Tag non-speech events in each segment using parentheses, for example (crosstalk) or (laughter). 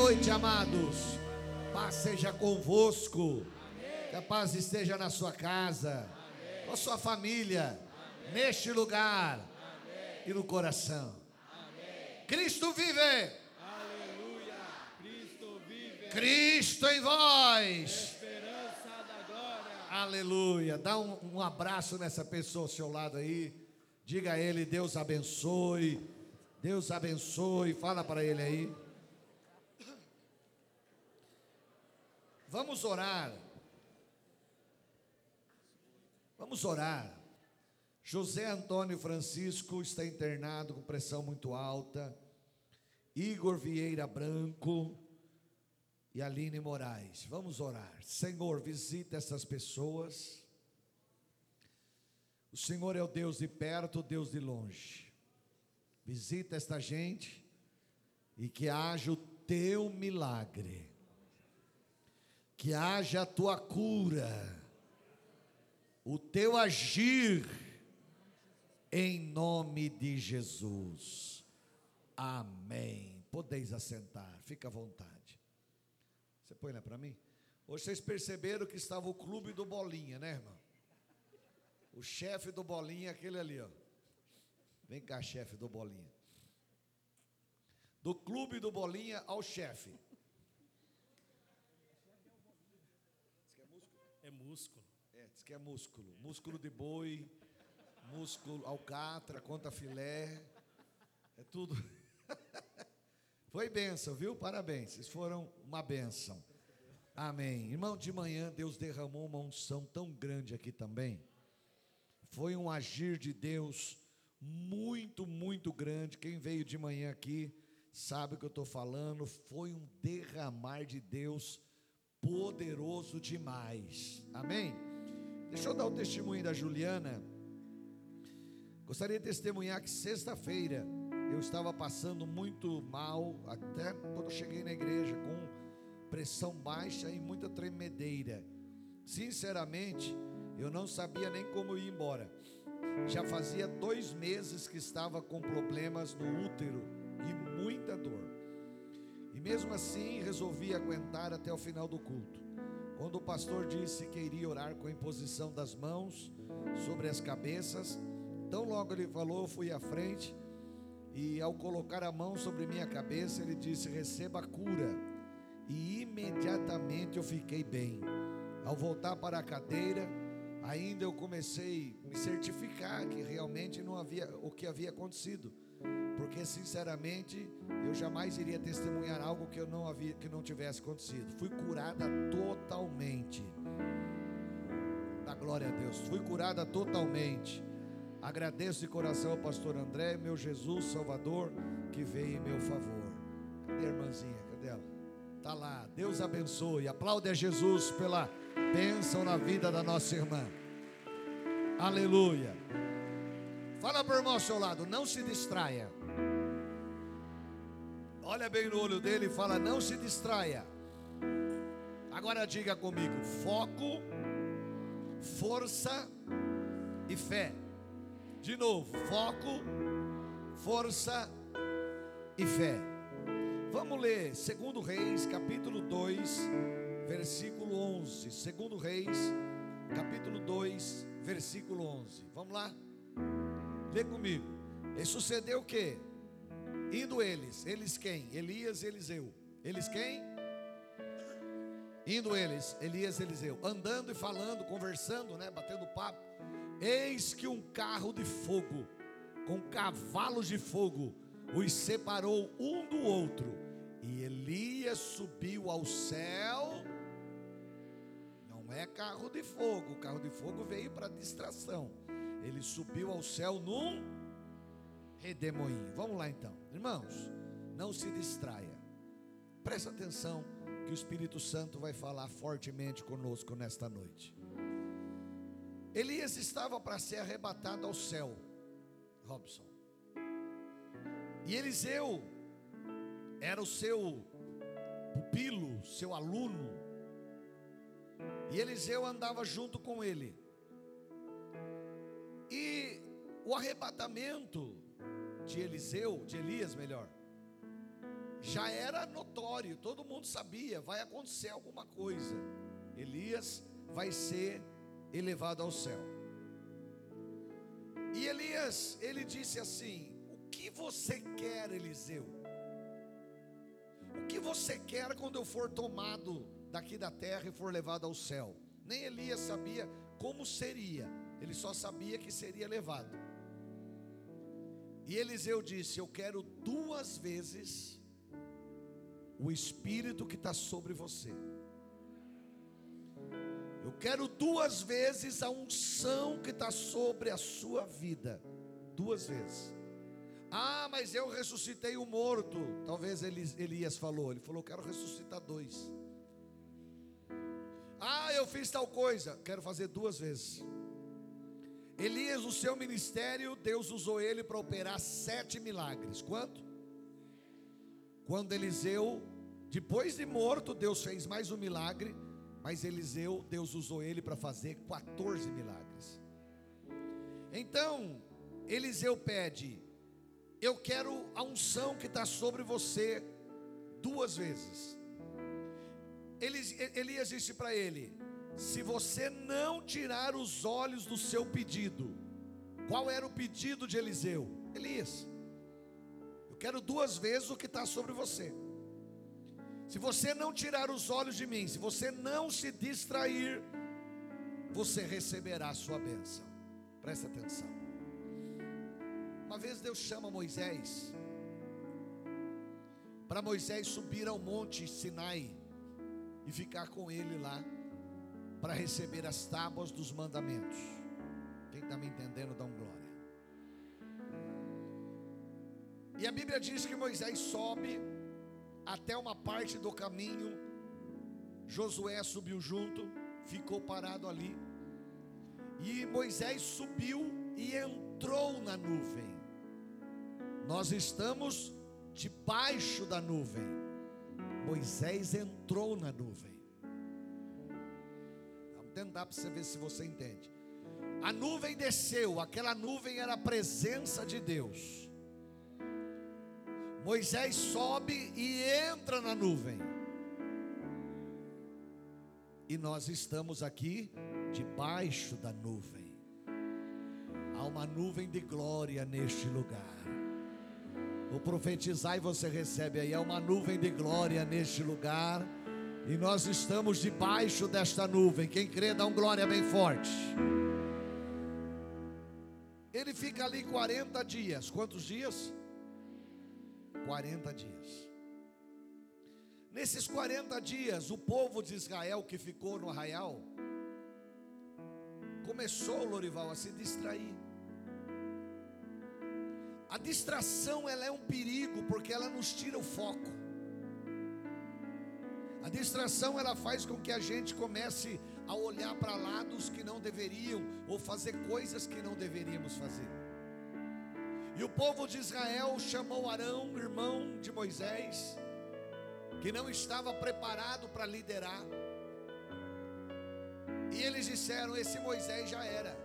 noite, amados. Paz seja convosco. Que a paz esteja na sua casa, com a sua família, neste lugar e no coração. Cristo vive. Aleluia. Cristo vive. Cristo em vós. Aleluia. Dá um, um abraço nessa pessoa ao seu lado aí. Diga a ele, Deus abençoe. Deus abençoe. Fala para ele aí. Vamos orar. Vamos orar. José Antônio Francisco está internado com pressão muito alta. Igor Vieira Branco e Aline Moraes. Vamos orar. Senhor, visita essas pessoas. O Senhor é o Deus de perto, o Deus de longe. Visita esta gente e que haja o teu milagre. Que haja a tua cura. O teu agir em nome de Jesus. Amém. Podeis assentar, fica à vontade. Você põe lá para mim? Hoje vocês perceberam que estava o clube do Bolinha, né, irmão? O chefe do Bolinha aquele ali, ó. Vem cá, chefe do Bolinha. Do clube do Bolinha ao chefe. É músculo. É, diz que é músculo. Músculo de boi, músculo alcatra, conta filé. É tudo. (laughs) Foi bênção, viu? Parabéns. Vocês foram uma bênção. Amém. Irmão, de manhã Deus derramou uma unção tão grande aqui também. Foi um agir de Deus muito, muito grande. Quem veio de manhã aqui sabe o que eu estou falando. Foi um derramar de Deus poderoso demais. Amém? Deixa eu dar o testemunho da Juliana. Gostaria de testemunhar que sexta-feira eu estava passando muito mal, até quando eu cheguei na igreja, com pressão baixa e muita tremedeira. Sinceramente, eu não sabia nem como ir embora. Já fazia dois meses que estava com problemas no útero e muita dor. Mesmo assim resolvi aguentar até o final do culto. Quando o pastor disse que iria orar com a imposição das mãos sobre as cabeças, tão logo ele falou, fui à frente e ao colocar a mão sobre minha cabeça, ele disse: Receba a cura. E imediatamente eu fiquei bem. Ao voltar para a cadeira, ainda eu comecei a me certificar que realmente não havia o que havia acontecido. Porque sinceramente, eu jamais iria testemunhar algo que eu não havia que não tivesse acontecido. Fui curada totalmente. Da glória a Deus. Fui curada totalmente. Agradeço de coração ao pastor André, meu Jesus Salvador, que veio em meu favor. Cadê a irmãzinha? Cadê ela? Tá lá. Deus abençoe. Aplaude a Jesus pela bênção na vida da nossa irmã. Aleluia. Fala para o irmão ao seu lado, não se distraia. Olha bem no olho dele e fala: não se distraia. Agora diga comigo: foco, força e fé. De novo, foco, força e fé. Vamos ler 2 Reis, capítulo 2, versículo 11. 2 Reis, capítulo 2, versículo 11. Vamos lá? Lê comigo. E sucedeu o que? Indo eles, eles quem? Elias e Eliseu. Eles quem? Indo eles, Elias e Eliseu, andando e falando, conversando, né, batendo papo. Eis que um carro de fogo, com cavalos de fogo, os separou um do outro. E Elias subiu ao céu. Não é carro de fogo, o carro de fogo veio para distração. Ele subiu ao céu num redemoinho. Vamos lá então, irmãos, não se distraia. Presta atenção que o Espírito Santo vai falar fortemente conosco nesta noite. Elias estava para ser arrebatado ao céu, Robson. E Eliseu era o seu pupilo, seu aluno. E Eliseu andava junto com ele. E o arrebatamento de Eliseu, de Elias melhor, já era notório, todo mundo sabia, vai acontecer alguma coisa. Elias vai ser elevado ao céu. E Elias, ele disse assim: O que você quer, Eliseu? O que você quer quando eu for tomado daqui da terra e for levado ao céu? Nem Elias sabia como seria, ele só sabia que seria levado. E Eliseu disse: Eu quero duas vezes o Espírito que está sobre você. Eu quero duas vezes a unção que está sobre a sua vida. Duas vezes. Ah, mas eu ressuscitei o morto. Talvez Elias falou. Ele falou: Quero ressuscitar dois. Ah, eu fiz tal coisa. Quero fazer duas vezes. Elias, o seu ministério, Deus usou ele para operar sete milagres. Quanto? Quando Eliseu, depois de morto, Deus fez mais um milagre, mas Eliseu, Deus usou ele para fazer 14 milagres. Então, Eliseu pede: Eu quero a unção que está sobre você duas vezes. Elias disse para ele: se você não tirar os olhos do seu pedido, qual era o pedido de Eliseu? Elias, eu quero duas vezes o que está sobre você. Se você não tirar os olhos de mim, se você não se distrair, você receberá a sua bênção. Presta atenção. Uma vez Deus chama Moisés, para Moisés subir ao monte Sinai e ficar com ele lá para receber as tábuas dos mandamentos. Quem está me entendendo, dá um glória. E a Bíblia diz que Moisés sobe até uma parte do caminho. Josué subiu junto, ficou parado ali. E Moisés subiu e entrou na nuvem. Nós estamos debaixo da nuvem. Moisés entrou na nuvem tentar para você ver se você entende. A nuvem desceu, aquela nuvem era a presença de Deus. Moisés sobe e entra na nuvem. E nós estamos aqui debaixo da nuvem. Há uma nuvem de glória neste lugar. Vou profetizar e você recebe aí. Há uma nuvem de glória neste lugar. E nós estamos debaixo desta nuvem. Quem crê, dá um glória bem forte. Ele fica ali 40 dias. Quantos dias? 40 dias. Nesses 40 dias, o povo de Israel que ficou no arraial começou, Lorival, a se distrair. A distração ela é um perigo porque ela nos tira o foco. A distração ela faz com que a gente comece a olhar para lados que não deveriam ou fazer coisas que não deveríamos fazer. E o povo de Israel chamou Arão, irmão de Moisés, que não estava preparado para liderar. E eles disseram: Esse Moisés já era.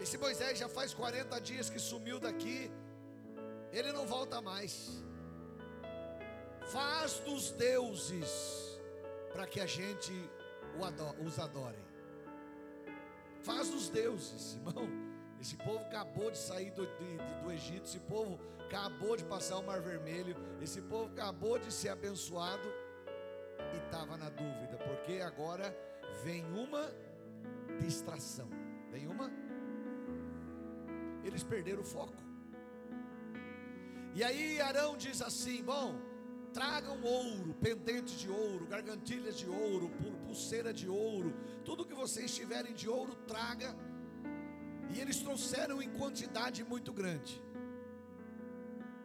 Esse Moisés já faz 40 dias que sumiu daqui, ele não volta mais. Faz dos deuses para que a gente os adore. Faz dos deuses, irmão. Esse povo acabou de sair do, de, do Egito, esse povo acabou de passar o Mar Vermelho, esse povo acabou de ser abençoado e estava na dúvida, porque agora vem uma distração. Vem uma. Eles perderam o foco. E aí Arão diz assim: Bom, Tragam ouro, pendente de ouro, gargantilhas de ouro, pulseira de ouro, tudo que vocês tiverem de ouro, traga. E eles trouxeram em quantidade muito grande.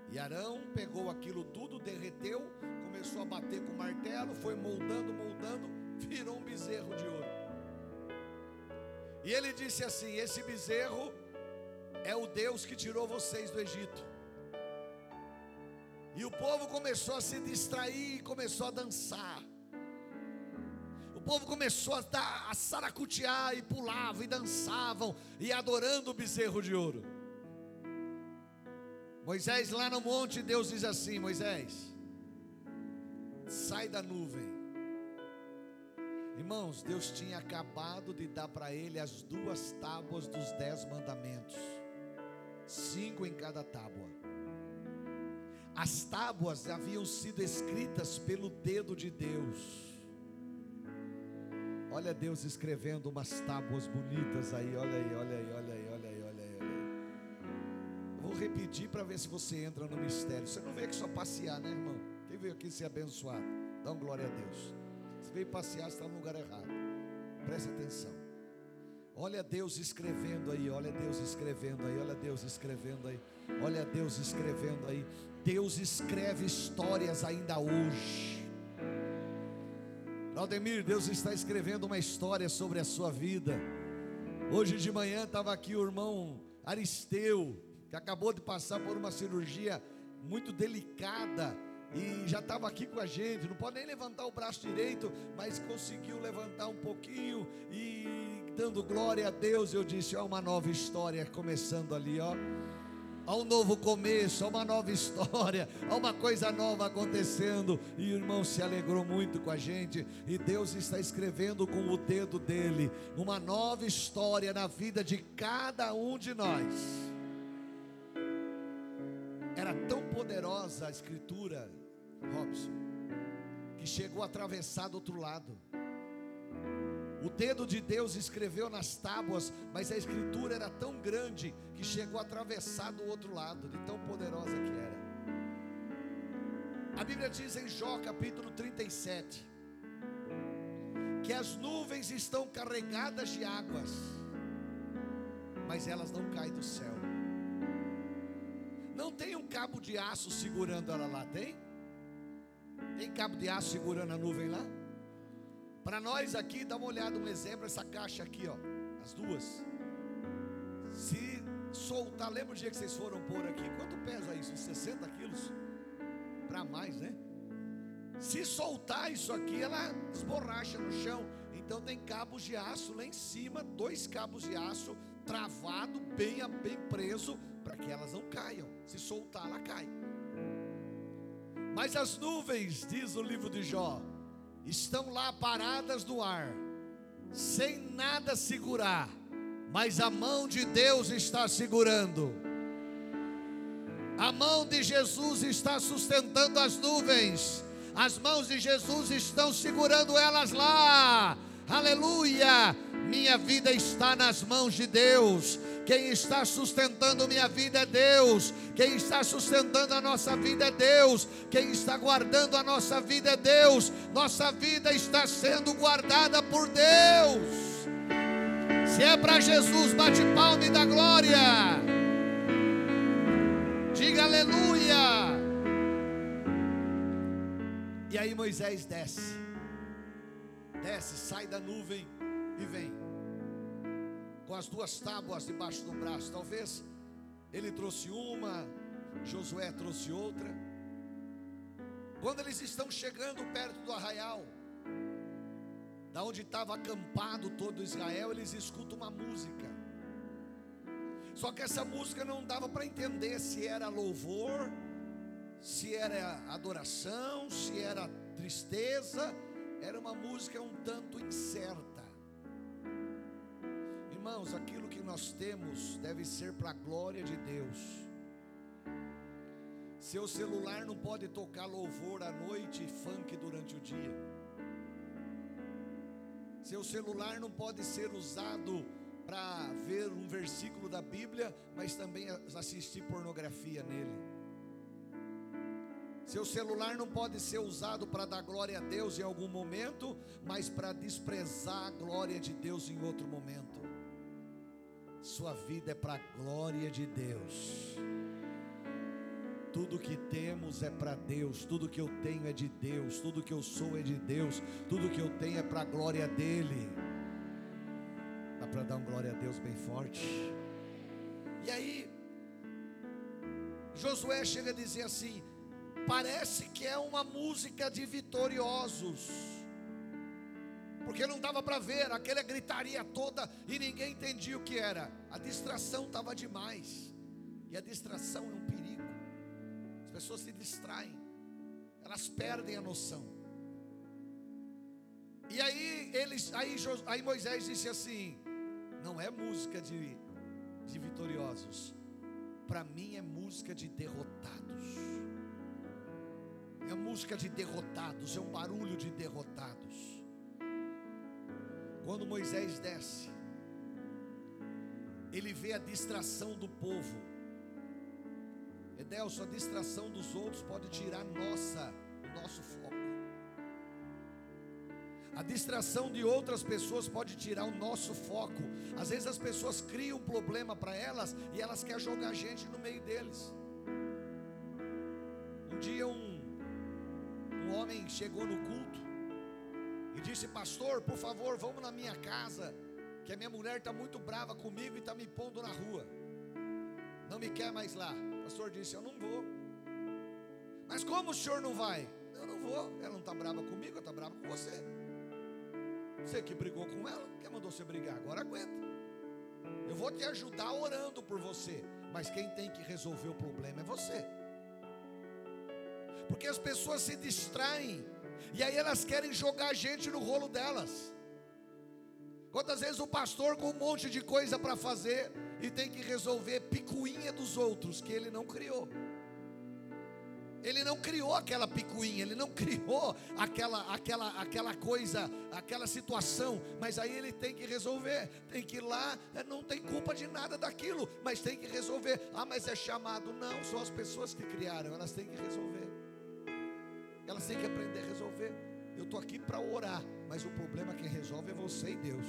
E Arão pegou aquilo tudo, derreteu, começou a bater com o martelo, foi moldando, moldando, (laughs) virou um bezerro de ouro. E ele disse assim: Esse bezerro é o Deus que tirou vocês do Egito. E o povo começou a se distrair começou a dançar. O povo começou a, dar, a saracutear e pulavam e dançavam e adorando o bezerro de ouro. Moisés lá no monte, Deus diz assim: Moisés, sai da nuvem. Irmãos, Deus tinha acabado de dar para ele as duas tábuas dos dez mandamentos, cinco em cada tábua. As tábuas haviam sido escritas pelo dedo de Deus. Olha Deus escrevendo umas tábuas bonitas aí, olha aí, olha aí, olha aí, olha aí, olha aí, olha aí. Vou repetir para ver se você entra no mistério. Você não veio aqui só passear, né, irmão? Quem veio aqui ser abençoado? Dá glória a Deus. Você veio passear, está no lugar errado. Preste atenção. Olha Deus escrevendo aí, olha Deus escrevendo aí, olha Deus escrevendo aí, olha Deus escrevendo aí. Deus escreve histórias ainda hoje. Aldemir, Deus está escrevendo uma história sobre a sua vida. Hoje de manhã estava aqui o irmão Aristeu, que acabou de passar por uma cirurgia muito delicada e já estava aqui com a gente. Não pode nem levantar o braço direito, mas conseguiu levantar um pouquinho e dando glória a Deus. Eu disse: Ó, uma nova história começando ali, ó há um novo começo, há uma nova história, há uma coisa nova acontecendo. E o irmão se alegrou muito com a gente, e Deus está escrevendo com o dedo dele uma nova história na vida de cada um de nós. Era tão poderosa a escritura, Robson, que chegou a atravessar do outro lado. O dedo de Deus escreveu nas tábuas, mas a escritura era tão grande que chegou a atravessar do outro lado, de tão poderosa que era. A Bíblia diz em Jó capítulo 37 que as nuvens estão carregadas de águas, mas elas não caem do céu. Não tem um cabo de aço segurando ela lá, tem? Tem cabo de aço segurando a nuvem lá? Para nós aqui, dá uma olhada, um exemplo, essa caixa aqui, ó, as duas. Se soltar, lembra o dia que vocês foram pôr aqui? Quanto pesa isso? 60 quilos? Para mais, né? Se soltar isso aqui, ela desborracha no chão. Então tem cabos de aço lá em cima, dois cabos de aço travado, bem, bem preso, para que elas não caiam. Se soltar, ela cai. Mas as nuvens, diz o livro de Jó, estão lá paradas no ar, sem nada segurar, mas a mão de Deus está segurando. A mão de Jesus está sustentando as nuvens. As mãos de Jesus estão segurando elas lá. Aleluia! Minha vida está nas mãos de Deus. Quem está sustentando minha vida é Deus. Quem está sustentando a nossa vida é Deus. Quem está guardando a nossa vida é Deus. Nossa vida está sendo guardada por Deus. Se é para Jesus, bate palma e dá glória. Diga aleluia. E aí Moisés desce. Desce, sai da nuvem e vem com as duas tábuas debaixo do braço. Talvez ele trouxe uma, Josué trouxe outra. Quando eles estão chegando perto do arraial, da onde estava acampado todo Israel, eles escutam uma música. Só que essa música não dava para entender se era louvor, se era adoração, se era tristeza, era uma música um tanto incerta. Irmãos, aquilo que nós temos deve ser para a glória de Deus. Seu celular não pode tocar louvor à noite e funk durante o dia. Seu celular não pode ser usado para ver um versículo da Bíblia, mas também assistir pornografia nele. Seu celular não pode ser usado para dar glória a Deus em algum momento, mas para desprezar a glória de Deus em outro momento. Sua vida é para a glória de Deus. Tudo que temos é para Deus, tudo que eu tenho é de Deus, tudo que eu sou é de Deus, tudo que eu tenho é para a glória dele. Dá para dar um glória a Deus bem forte. E aí, Josué chega a dizer assim: parece que é uma música de vitoriosos porque não dava para ver aquela gritaria toda e ninguém entendia o que era. A distração estava demais, e a distração é um perigo. pessoas se distraem, elas perdem a noção. E aí eles, aí, aí Moisés disse assim: não é música de, de vitoriosos, para mim é música de derrotados. É música de derrotados, é um barulho de derrotados. Quando Moisés desce, ele vê a distração do povo. Edelso, a distração dos outros pode tirar nossa, o nosso foco. A distração de outras pessoas pode tirar o nosso foco. Às vezes as pessoas criam um problema para elas e elas querem jogar a gente no meio deles. Chegou no culto e disse: Pastor, por favor, vamos na minha casa que a minha mulher está muito brava comigo e está me pondo na rua. Não me quer mais lá. O pastor disse: Eu não vou. Mas como o senhor não vai? Eu não vou. Ela não está brava comigo, ela está brava com você. Você que brigou com ela, quem mandou você brigar? Agora aguenta. Eu vou te ajudar orando por você. Mas quem tem que resolver o problema é você. Porque as pessoas se distraem. E aí elas querem jogar a gente no rolo delas. Quantas vezes o pastor com um monte de coisa para fazer e tem que resolver picuinha dos outros que ele não criou. Ele não criou aquela picuinha, ele não criou aquela, aquela, aquela coisa, aquela situação, mas aí ele tem que resolver, tem que ir lá, é, não tem culpa de nada daquilo, mas tem que resolver. Ah, mas é chamado, não, são as pessoas que criaram, elas têm que resolver, elas têm que aprender a resolver. Eu estou aqui para orar, mas o problema quem resolve é você e Deus.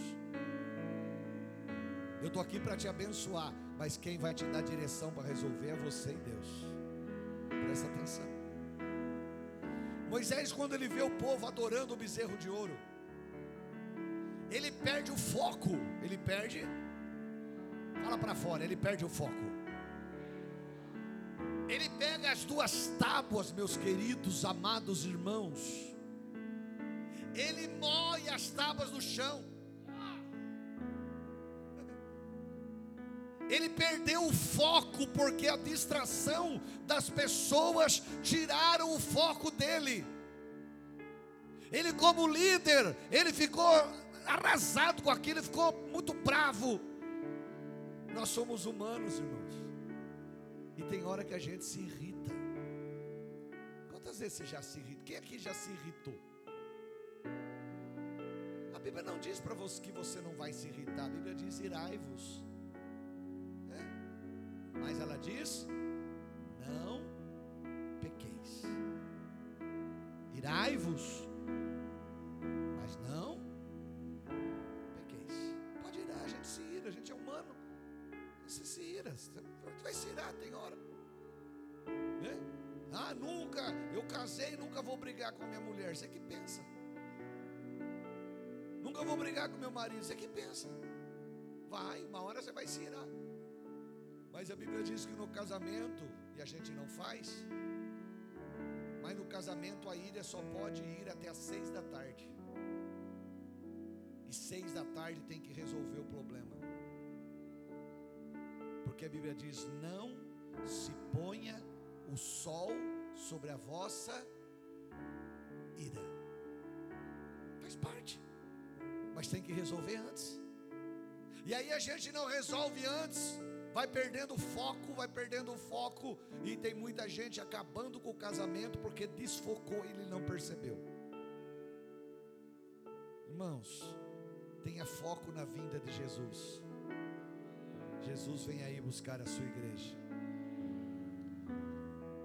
Eu estou aqui para te abençoar, mas quem vai te dar direção para resolver é você e Deus. Presta atenção. Moisés, quando ele vê o povo adorando o bezerro de ouro, ele perde o foco. Ele perde. Fala para fora, ele perde o foco. Ele pega as duas tábuas, meus queridos, amados irmãos ele moe as tábuas no chão. Ele perdeu o foco porque a distração das pessoas tiraram o foco dele. Ele como líder, ele ficou arrasado com aquilo, ficou muito bravo. Nós somos humanos, irmãos. E tem hora que a gente se irrita. Quantas vezes você já se irrita? Quem aqui já se irritou? Bíblia não diz para você que você não vai se irritar, a Bíblia diz irai-vos. É. Mas ela diz: não pequeis. Irai-vos, mas não pequeis. Pode irar, a gente se ira, a gente é humano. Você se ira, você vai se irar, tem hora. É? Ah, nunca, eu casei, nunca vou brigar com a minha mulher. Você que pensa. Nunca vou brigar com meu marido. Você que pensa? Vai, uma hora você vai se irar. Mas a Bíblia diz que no casamento, e a gente não faz, mas no casamento a ira só pode ir até as seis da tarde. E seis da tarde tem que resolver o problema. Porque a Bíblia diz: não se ponha o sol sobre a vossa ira. Faz parte mas tem que resolver antes. E aí a gente não resolve antes, vai perdendo foco, vai perdendo foco, e tem muita gente acabando com o casamento porque desfocou e ele não percebeu. Irmãos, tenha foco na vinda de Jesus. Jesus vem aí buscar a sua igreja.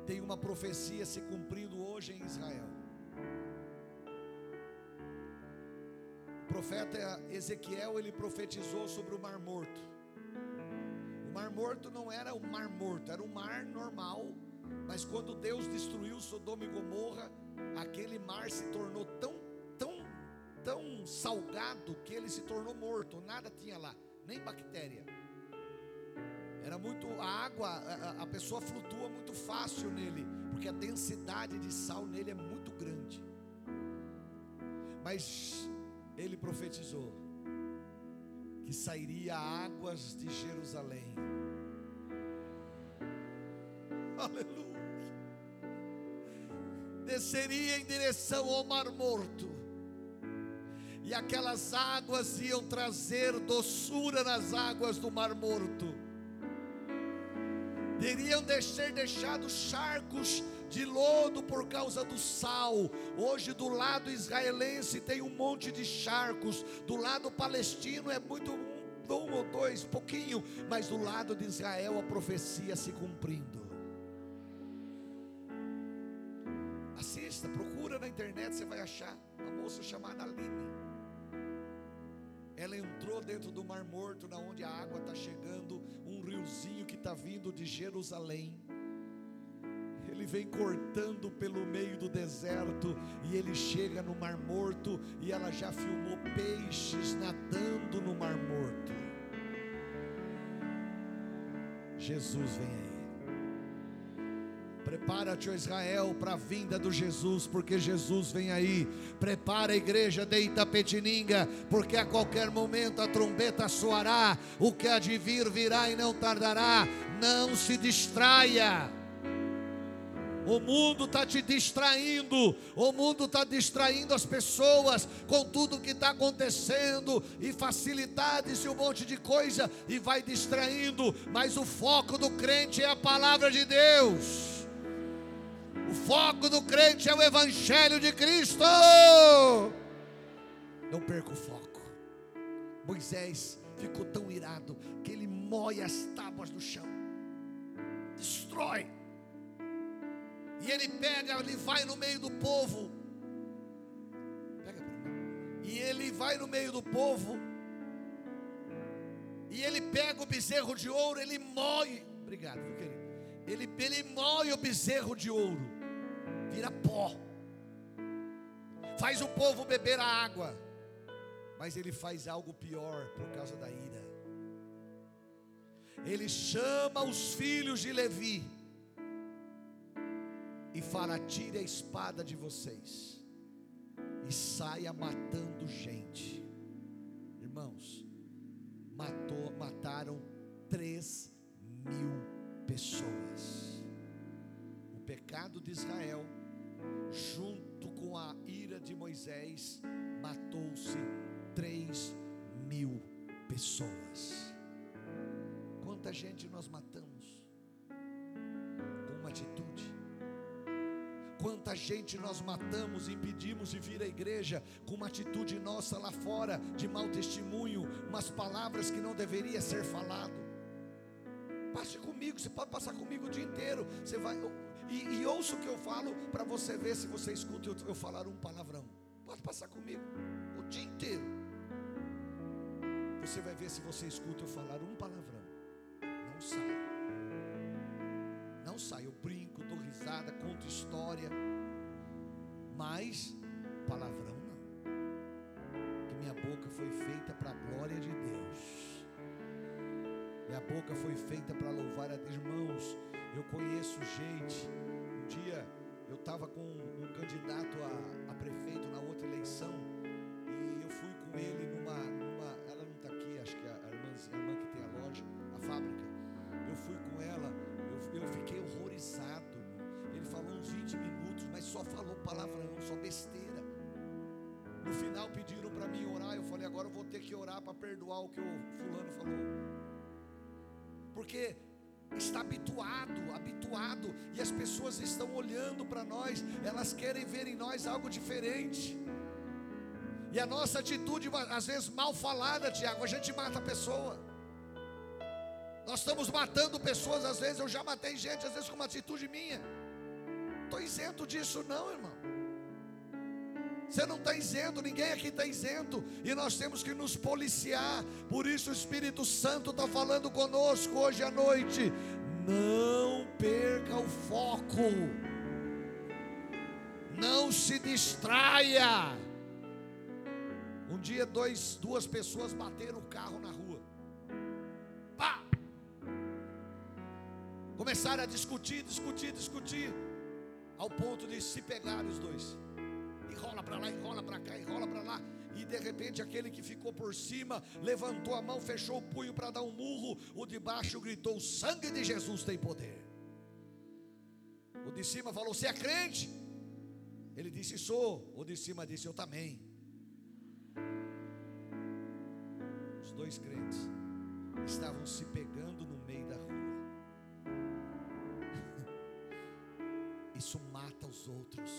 Tem uma profecia se cumprindo hoje em Israel. profeta Ezequiel ele profetizou sobre o Mar Morto. O Mar Morto não era o Mar Morto, era um mar normal, mas quando Deus destruiu Sodoma e Gomorra, aquele mar se tornou tão, tão, tão salgado que ele se tornou morto, nada tinha lá, nem bactéria. Era muito a água, a, a pessoa flutua muito fácil nele, porque a densidade de sal nele é muito grande. Mas ele profetizou que sairia águas de Jerusalém. (laughs) Aleluia. desceria em direção ao Mar Morto. E aquelas águas iam trazer doçura nas águas do Mar Morto. Teriam de ser deixados charcos de lodo por causa do sal. Hoje, do lado israelense, tem um monte de charcos, do lado palestino é muito um ou dois, pouquinho, mas do lado de Israel a profecia se cumprindo. Assista, procura na internet, você vai achar uma moça chamada Aline. Ela entrou dentro do Mar Morto, na onde a água está chegando, um riozinho que está vindo de Jerusalém. Ele vem cortando pelo meio do deserto e ele chega no Mar Morto e ela já filmou peixes nadando no Mar Morto. Jesus vem aí. Prepara-te, Israel, para a vinda do Jesus, porque Jesus vem aí. Prepara a igreja de Itapetininga, porque a qualquer momento a trombeta soará. O que há de vir virá e não tardará. Não se distraia. O mundo está te distraindo, o mundo está distraindo as pessoas com tudo que está acontecendo e facilidades e um monte de coisa e vai distraindo, mas o foco do crente é a palavra de Deus. O foco do crente é o Evangelho de Cristo. Não perca o foco. Moisés ficou tão irado que ele moe as tábuas do chão, destrói. E ele pega, ele vai no meio do povo. Pega para mim. E ele vai no meio do povo. E ele pega o bezerro de ouro, ele moe. Obrigado, meu querido. Ele, ele moe o bezerro de ouro vira pó. Faz o povo beber a água, mas ele faz algo pior por causa da ira. Ele chama os filhos de Levi e fala: tire a espada de vocês e saia matando gente. Irmãos, matou, mataram três mil pessoas. O pecado de Israel junto com a ira de Moisés, matou-se três mil pessoas. Quanta gente nós matamos com uma atitude? Quanta gente nós matamos, impedimos de vir à igreja com uma atitude nossa lá fora, de mau testemunho, umas palavras que não deveria ser falado. Passe comigo, você pode passar comigo o dia inteiro. Você vai, e, e ouça o que eu falo para você ver se você escuta eu, eu falar um palavrão. Pode passar comigo o dia inteiro. Você vai ver se você escuta eu falar um palavrão. Não sai. Não sai. Eu brinco, dou risada, conto história. Mas palavrão não. Que minha boca foi feita para a glória de Deus. Minha boca foi feita para louvar a Deus. Irmãos, eu conheço gente. Um dia eu estava com um candidato a, a, prefeito na outra eleição e eu fui com ele numa, numa ela não está aqui, acho que é a irmã, a irmã que tem a loja, a fábrica. Eu fui com ela, eu, eu fiquei horrorizado. Ele falou uns 20 minutos, mas só falou palavrão, só besteira. No final pediram para mim orar, eu falei, agora eu vou ter que orar para perdoar o que o fulano falou. Porque está habituado, habituado, e as pessoas estão olhando para nós, elas querem ver em nós algo diferente. E a nossa atitude, às vezes mal falada, Tiago, a gente mata a pessoa. Nós estamos matando pessoas, às vezes eu já matei gente, às vezes com uma atitude minha. Estou isento disso, não, irmão. Você não está isento, ninguém aqui está isento, e nós temos que nos policiar. Por isso o Espírito Santo está falando conosco hoje à noite. Não perca o foco, não se distraia. Um dia dois, duas pessoas bateram o carro na rua. Pá! Começaram a discutir, discutir, discutir, ao ponto de se pegar os dois enrola para lá, enrola para cá, enrola para lá. E de repente aquele que ficou por cima levantou a mão, fechou o punho para dar um murro. O de baixo gritou: O sangue de Jesus tem poder. O de cima falou: Você é crente? Ele disse: Sou. O de cima disse: Eu também. Os dois crentes estavam se pegando no meio da rua. (laughs) Isso mata os outros.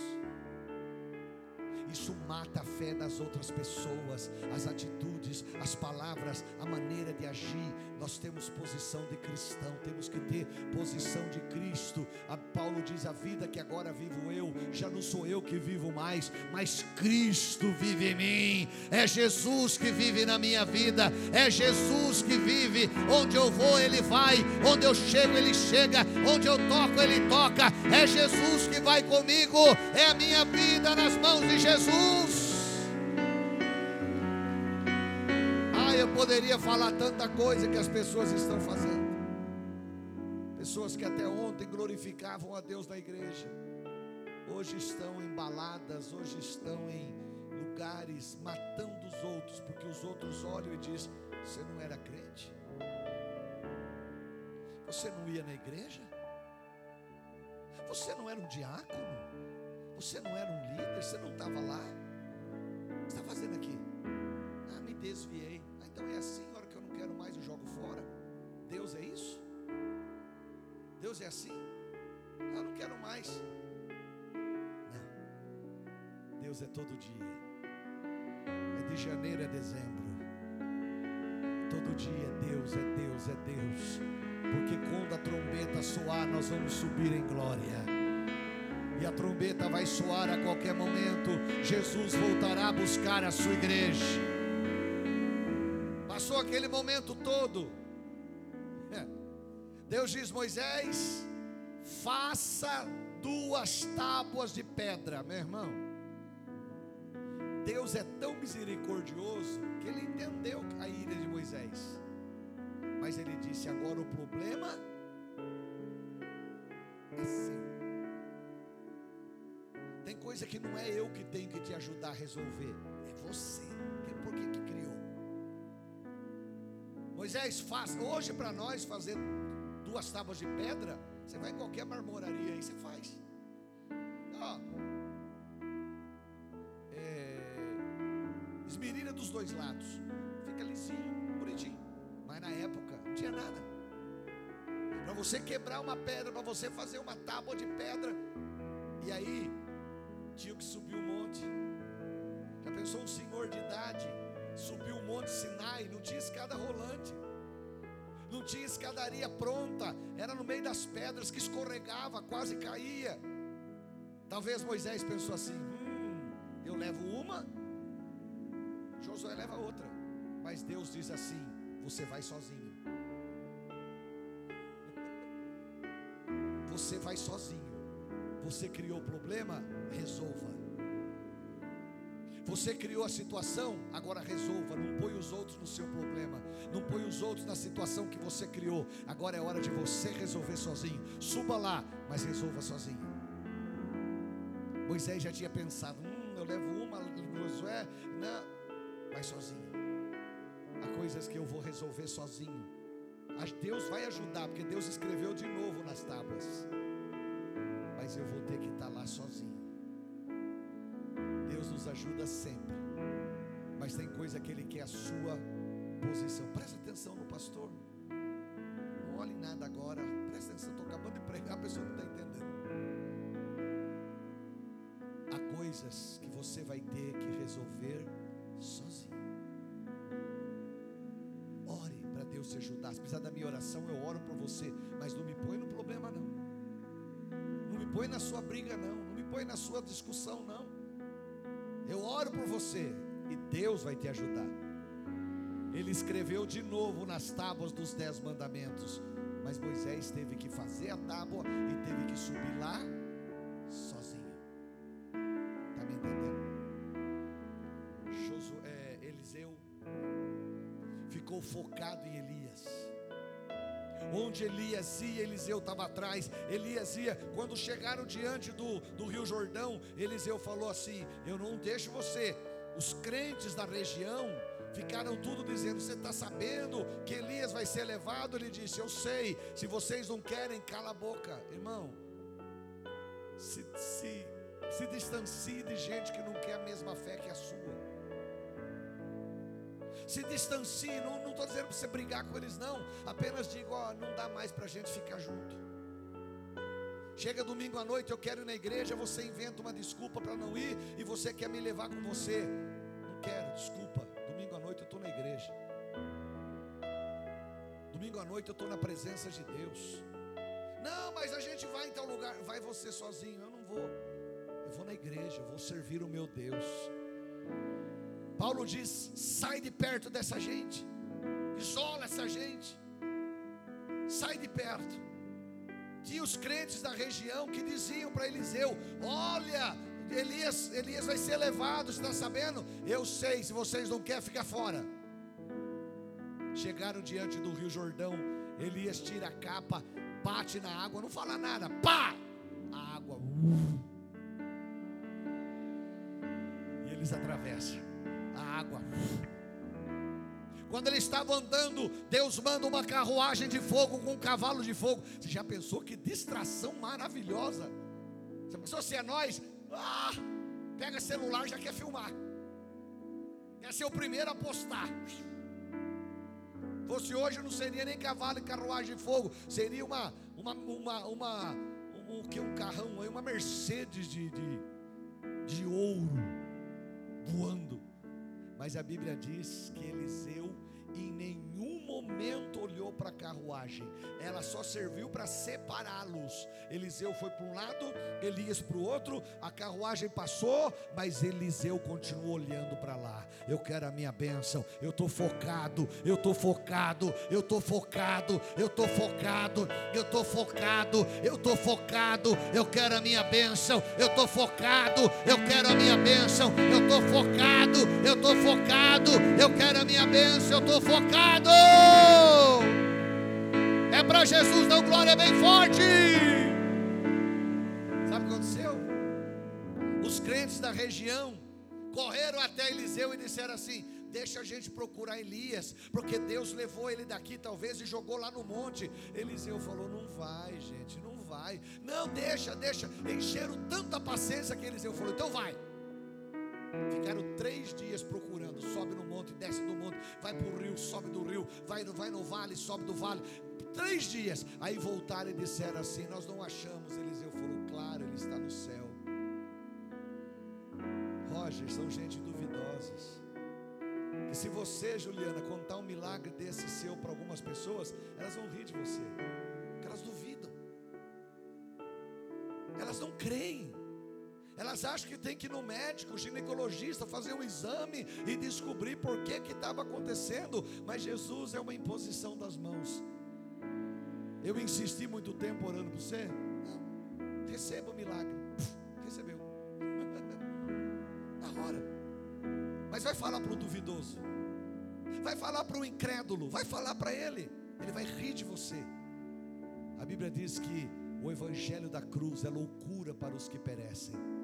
Isso mata a fé das outras pessoas, as atitudes, as palavras, a maneira de agir. Nós temos posição de cristão, temos que ter posição de Cristo. A Paulo diz: a vida que agora vivo eu, já não sou eu que vivo mais, mas Cristo vive em mim. É Jesus que vive na minha vida, é Jesus que vive. Onde eu vou, Ele vai, onde eu chego, Ele chega, onde eu toco, Ele toca. É Jesus que vai comigo, é a minha vida nas mãos de Jesus. Jesus. Ah, eu poderia falar tanta coisa que as pessoas estão fazendo. Pessoas que até ontem glorificavam a Deus na igreja, hoje estão embaladas, hoje estão em lugares matando os outros, porque os outros olham e dizem: Você não era crente? Você não ia na igreja? Você não era um diácono? Você não era um líder, você não estava lá. O que está fazendo aqui? Ah, me desviei. Ah, então é assim, a hora que eu não quero mais, eu jogo fora. Deus é isso? Deus é assim? Ah, eu não quero mais. Não. Deus é todo dia. É de janeiro a dezembro. Todo dia é Deus, é Deus, é Deus. Porque quando a trombeta soar, nós vamos subir em glória e a trombeta vai soar a qualquer momento. Jesus voltará a buscar a sua igreja. Passou aquele momento todo. É. Deus diz: Moisés, faça duas tábuas de pedra, meu irmão. Deus é tão misericordioso que ele entendeu a ira de Moisés. Mas ele disse: agora o problema é seu coisa que não é eu que tenho que te ajudar a resolver, é você. Que, que criou? Moisés faz, hoje para nós fazer duas tábuas de pedra, você vai em qualquer marmoraria aí, você faz. Ó, é, dos dois lados, fica lisinho, bonitinho. Mas na época não tinha nada. Para você quebrar uma pedra, para você fazer uma tábua de pedra, e aí tinha que subir o monte. Já pensou um senhor de idade subiu o monte Sinai, não tinha escada rolante. Não tinha escadaria pronta, era no meio das pedras que escorregava, quase caía. Talvez Moisés pensou assim: hum, eu levo uma, Josué leva outra. Mas Deus diz assim: você vai sozinho. (laughs) Você vai sozinho. Você criou o problema, resolva. Você criou a situação, agora resolva. Não põe os outros no seu problema. Não põe os outros na situação que você criou. Agora é hora de você resolver sozinho. Suba lá, mas resolva sozinho. Moisés já tinha pensado: hum, eu levo uma, Josué, não, vai sozinho. Há coisas que eu vou resolver sozinho. Deus vai ajudar, porque Deus escreveu de novo nas tábuas mas eu vou ter que estar lá sozinho. Deus nos ajuda sempre, mas tem coisa que Ele quer a sua posição. Presta atenção no pastor. Não olhe nada agora. Presta atenção, estou acabando de pregar, a pessoa não está entendendo. Há coisas que você vai ter que resolver sozinho. Ore para Deus te ajudar. Se precisar da minha oração, eu oro por você, mas não me põe no problema não põe na sua briga, não. Não me põe na sua discussão, não. Eu oro por você e Deus vai te ajudar. Ele escreveu de novo nas tábuas dos dez mandamentos. Mas Moisés teve que fazer a tábua e teve que subir lá sozinho. Está me entendendo? Josué, Eliseu ficou focado em Elias. Onde Elias ia, Eliseu estava atrás. Elias ia, quando chegaram diante do, do Rio Jordão, Eliseu falou assim: Eu não deixo você. Os crentes da região ficaram tudo dizendo: Você está sabendo que Elias vai ser levado? Ele disse: Eu sei. Se vocês não querem, cala a boca, irmão. Se, se Se distancie de gente que não quer a mesma fé que a sua. Se distancie, não estou dizendo para você brigar com eles, não. Apenas digo, ó, não dá mais para a gente ficar junto. Chega domingo à noite, eu quero ir na igreja, você inventa uma desculpa para não ir e você quer me levar com você. Não quero, desculpa. Domingo à noite eu estou na igreja. Domingo à noite eu estou na presença de Deus. Não, mas a gente vai em tal lugar. Vai você sozinho. Eu não vou. Eu vou na igreja, eu vou servir o meu Deus. Paulo diz: sai de perto dessa gente. Isola essa gente. Sai de perto. Tinha os crentes da região que diziam para Eliseu: Olha, Elias, Elias vai ser levado, está sabendo? Eu sei, se vocês não querem, fica fora. Chegaram diante do Rio Jordão, Elias tira a capa, bate na água, não fala nada, pá! A água. Uh, e eles atravessam. Quando eles estavam andando, Deus manda uma carruagem de fogo com um cavalo de fogo. Você já pensou que distração maravilhosa? Você pensou se é nós? Ah, pega celular já quer filmar. Quer ser o primeiro a postar. Fosse hoje não seria nem cavalo e carruagem de fogo, seria uma uma uma uma um, que um carrão uma Mercedes de, de, de ouro voando. Mas a Bíblia diz que Eliseu em nenhum momento olhou para a carruagem, ela só serviu para separá-los. Eliseu foi para um lado, Elias para o outro, a carruagem passou, mas Eliseu continuou olhando para lá. Eu quero a minha bênção, eu estou focado, eu estou focado, eu estou focado, eu estou focado, eu estou focado, eu estou focado, eu quero a minha bênção, eu estou focado, eu quero a minha bênção, eu estou focado, eu estou focado, eu quero a minha bênção, eu estou focado. Para Jesus dar glória bem forte. Sabe o que aconteceu? Os crentes da região correram até Eliseu e disseram assim: Deixa a gente procurar Elias, porque Deus levou ele daqui talvez e jogou lá no monte. Eliseu falou: Não vai, gente, não vai. Não, deixa, deixa. Encheram tanta paciência que Eliseu falou: Então vai. Ficaram três dias procurando. Sobe no monte, desce do monte, vai para o rio, sobe do rio, vai no, vai no vale, sobe do vale. Três dias. Aí voltaram e disseram assim: Nós não achamos. Eliseu falou: Claro, ele está no céu. Roger, são gente duvidosas. Que se você, Juliana, contar um milagre desse seu para algumas pessoas, elas vão rir de você. Elas acham que tem que ir no médico, ginecologista, fazer um exame e descobrir por que que estava acontecendo. Mas Jesus é uma imposição das mãos. Eu insisti muito tempo orando por você. Receba o milagre. Recebeu. (laughs) Na hora. Mas vai falar para o duvidoso. Vai falar para o incrédulo. Vai falar para ele. Ele vai rir de você. A Bíblia diz que o evangelho da cruz é loucura para os que perecem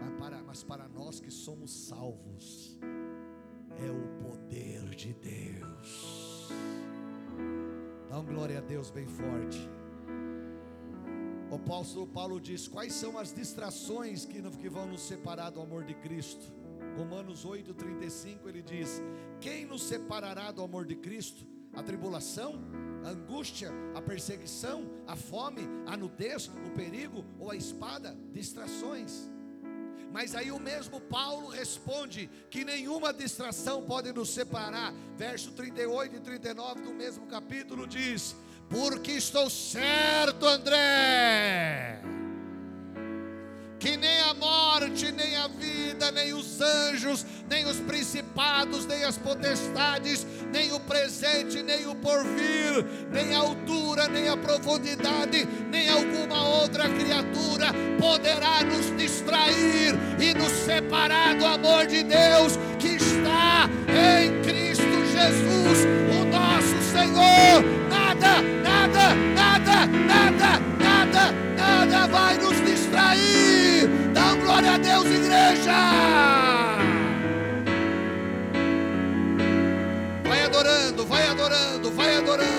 mas para, mas para nós que somos salvos, é o poder de Deus. Dá um glória a Deus bem forte. O apóstolo Paulo diz: quais são as distrações que, que vão nos separar do amor de Cristo? Romanos 8,35 ele diz: Quem nos separará do amor de Cristo? A tribulação, a angústia, a perseguição, a fome, a nudez, o perigo ou a espada? Distrações. Mas aí o mesmo Paulo responde que nenhuma distração pode nos separar. Verso 38 e 39 do mesmo capítulo diz: Porque estou certo, André que nem a morte, nem a vida, nem os anjos, nem os principados, nem as potestades, nem o presente, nem o porvir, nem a altura, nem a profundidade, nem alguma outra criatura poderá nos distrair e nos separar do amor de Deus que está em Cristo Jesus, o nosso Senhor. Nada, nada, nada, nada, nada, nada vai nos distrair. Dá glória a Deus, igreja! adorando, vai adorando, vai adorando.